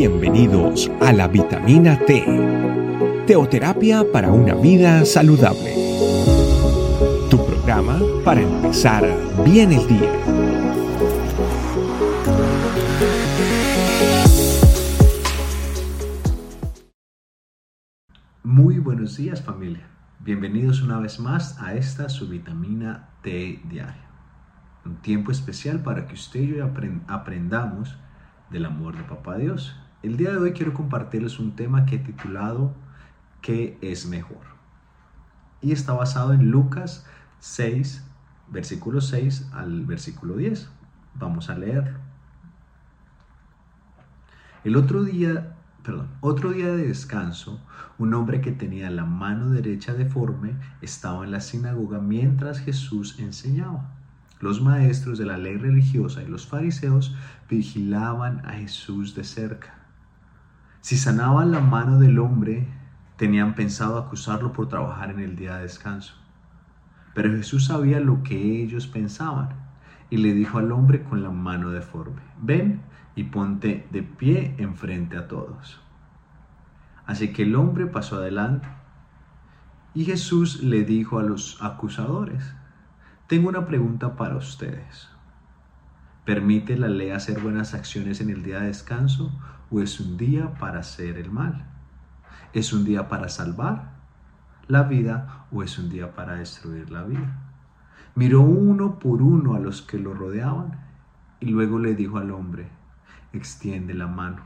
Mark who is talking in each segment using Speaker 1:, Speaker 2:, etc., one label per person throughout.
Speaker 1: Bienvenidos a la vitamina T, teoterapia para una vida saludable. Tu programa para empezar bien el día.
Speaker 2: Muy buenos días familia. Bienvenidos una vez más a esta su vitamina T diaria. Un tiempo especial para que usted y yo aprendamos del amor de Papá Dios. El día de hoy quiero compartirles un tema que he titulado ¿Qué es mejor? Y está basado en Lucas 6, versículo 6 al versículo 10. Vamos a leerlo. El otro día, perdón, otro día de descanso, un hombre que tenía la mano derecha deforme estaba en la sinagoga mientras Jesús enseñaba. Los maestros de la ley religiosa y los fariseos vigilaban a Jesús de cerca. Si sanaban la mano del hombre, tenían pensado acusarlo por trabajar en el día de descanso. Pero Jesús sabía lo que ellos pensaban y le dijo al hombre con la mano deforme, ven y ponte de pie enfrente a todos. Así que el hombre pasó adelante y Jesús le dijo a los acusadores, tengo una pregunta para ustedes. ¿Permite la ley hacer buenas acciones en el día de descanso o es un día para hacer el mal? ¿Es un día para salvar la vida o es un día para destruir la vida? Miró uno por uno a los que lo rodeaban y luego le dijo al hombre, extiende la mano.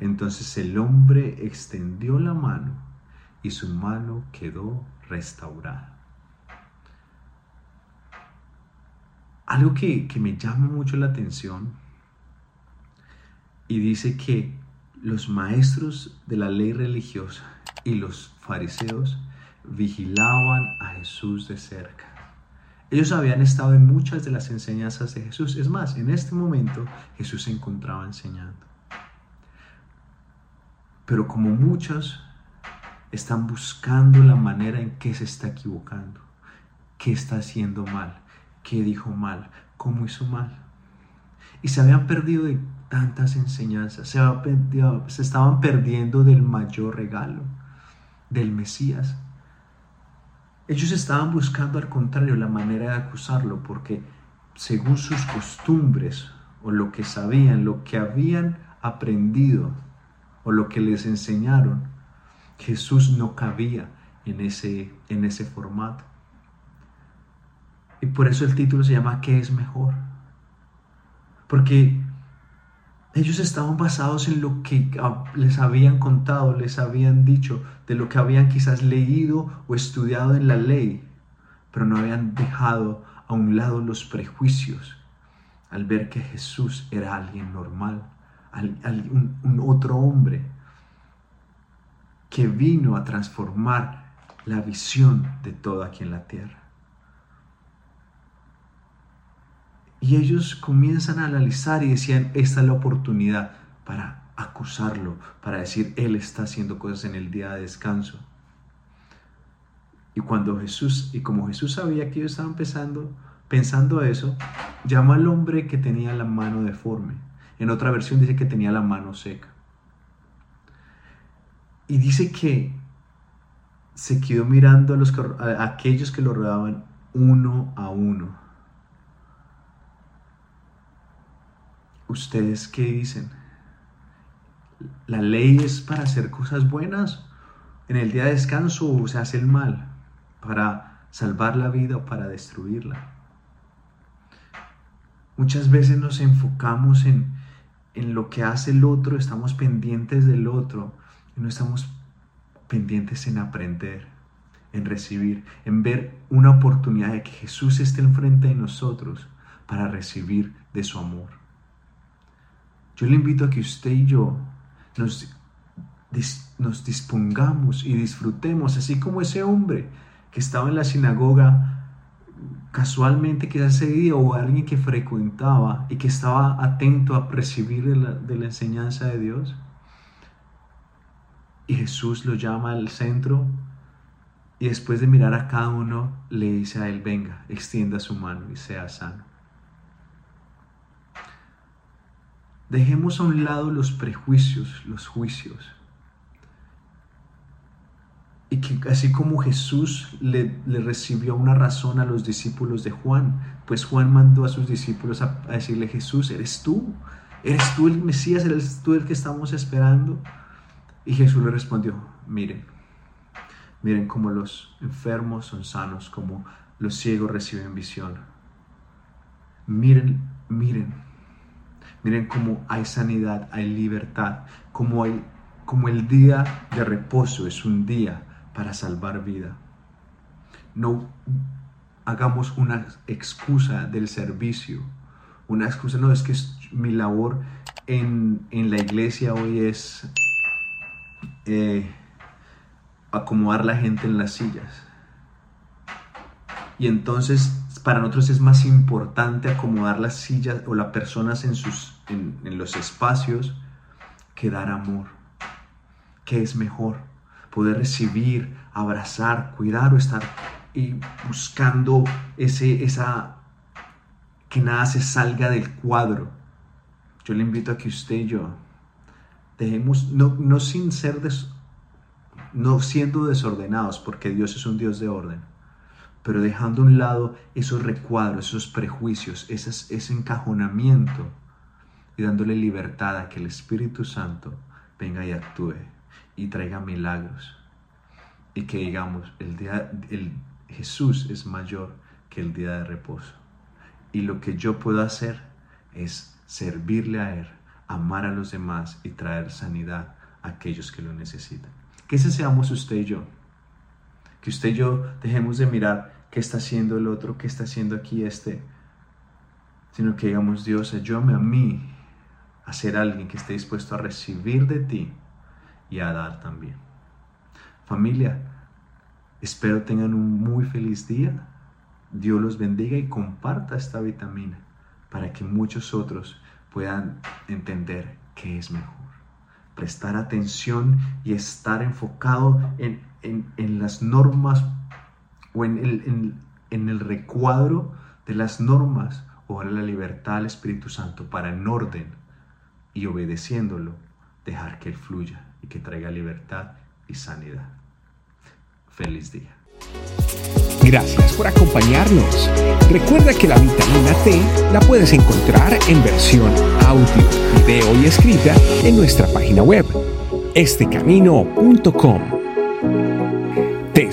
Speaker 2: Entonces el hombre extendió la mano y su mano quedó restaurada. Algo que, me llama mucho la atención y dice que los maestros de la ley religiosa y los fariseos vigilaban a Jesús de cerca. Ellos habían estado en muchas de las enseñanzas de Jesús. Es más, en este momento Jesús se encontraba enseñando. Pero como muchos están buscando la manera en que se está equivocando, que está haciendo mal, qué dijo mal, cómo hizo mal. Y se habían perdido de tantas enseñanzas, se, se estaban perdiendo del mayor regalo, del Mesías. Ellos estaban buscando al contrario la manera de acusarlo porque según sus costumbres o lo que sabían, lo que habían aprendido o lo que les enseñaron, Jesús no cabía en ese, en ese formato. Y por eso el título se llama ¿Qué es mejor? Porque ellos estaban basados en lo que les habían contado, les habían dicho, de lo que habían quizás leído o estudiado en la ley, pero no habían dejado a un lado los prejuicios al ver que Jesús era alguien normal, un, un otro hombre que vino a transformar la visión de todo aquí en la tierra. Y ellos comienzan a analizar y decían, esta es la oportunidad para acusarlo, para decir, Él está haciendo cosas en el día de descanso. Y cuando Jesús, y como Jesús sabía que ellos estaban pensando, pensando eso, llama al hombre que tenía la mano deforme. En otra versión dice que tenía la mano seca. Y dice que se quedó mirando a, los, a aquellos que lo rodeaban uno a uno ¿Ustedes qué dicen? ¿La ley es para hacer cosas buenas? ¿En el día de descanso se hace el mal? ¿Para salvar la vida o para destruirla? Muchas veces nos enfocamos en, en lo que hace el otro, estamos pendientes del otro y no estamos pendientes en aprender, en recibir, en ver una oportunidad de que Jesús esté enfrente de nosotros para recibir de su amor. Yo le invito a que usted y yo nos, dispongamos y disfrutemos, así como ese hombre que estaba en la sinagoga casualmente quizás ese día o alguien que frecuentaba y que estaba atento a recibir de la, de la enseñanza de Dios. Y Jesús lo llama al centro y después de mirar a cada uno le dice a él, venga, extienda su mano y sea sano. Dejemos a un lado los prejuicios, los juicios. Y que así como Jesús le, recibió una razón a los discípulos de Juan, pues Juan mandó a sus discípulos a, a decirle, Jesús, ¿eres tú? ¿Eres tú el Mesías? ¿Eres tú el que estamos esperando? Y Jesús le respondió, miren, miren cómo los enfermos son sanos, como los ciegos reciben visión. Miren, miren, miren cómo hay sanidad, hay libertad, como, hay, como el día de reposo es un día para salvar vida. No hagamos una excusa del servicio, una excusa, no, es que mi labor en, la iglesia hoy es eh, acomodar la gente en las sillas. Y entonces para nosotros es más importante acomodar las sillas o las personas en, sus, en, los espacios que dar amor. ¿Qué es mejor? poder recibir, abrazar, cuidar o estar y buscando ese, esa, que nada se salga del cuadro. Yo le invito a que usted y yo dejemos, no, no sin ser, no siendo desordenados, porque Dios es un Dios de orden, pero dejando a un lado esos recuadros, esos prejuicios, ese encajonamiento y dándole libertad a que el Espíritu Santo venga y actúe y traiga milagros. Y que digamos, el día, el Jesús es mayor que el día de reposo. Y lo que yo puedo hacer es servirle a Él, amar a los demás y traer sanidad a aquellos que lo necesitan. Que ese seamos usted y yo. Que usted y yo dejemos de mirar qué está haciendo el otro, qué está haciendo aquí este, sino que digamos, Dios, ayúdame a mí a ser alguien que esté dispuesto a recibir de ti y a dar también. Familia, espero tengan un muy feliz día. Dios los bendiga y comparta esta vitamina para que muchos otros puedan entender qué es mejor. Prestar atención y estar enfocado en, las normas o en el, en el recuadro de las normas o la libertad al Espíritu Santo para en orden y obedeciéndolo dejar que Él fluya y que traiga libertad y sanidad. Feliz día.
Speaker 1: Gracias por acompañarnos. Recuerda que la vitamina T la puedes encontrar en versión audio, video y escrita en nuestra página web, estecamino.com.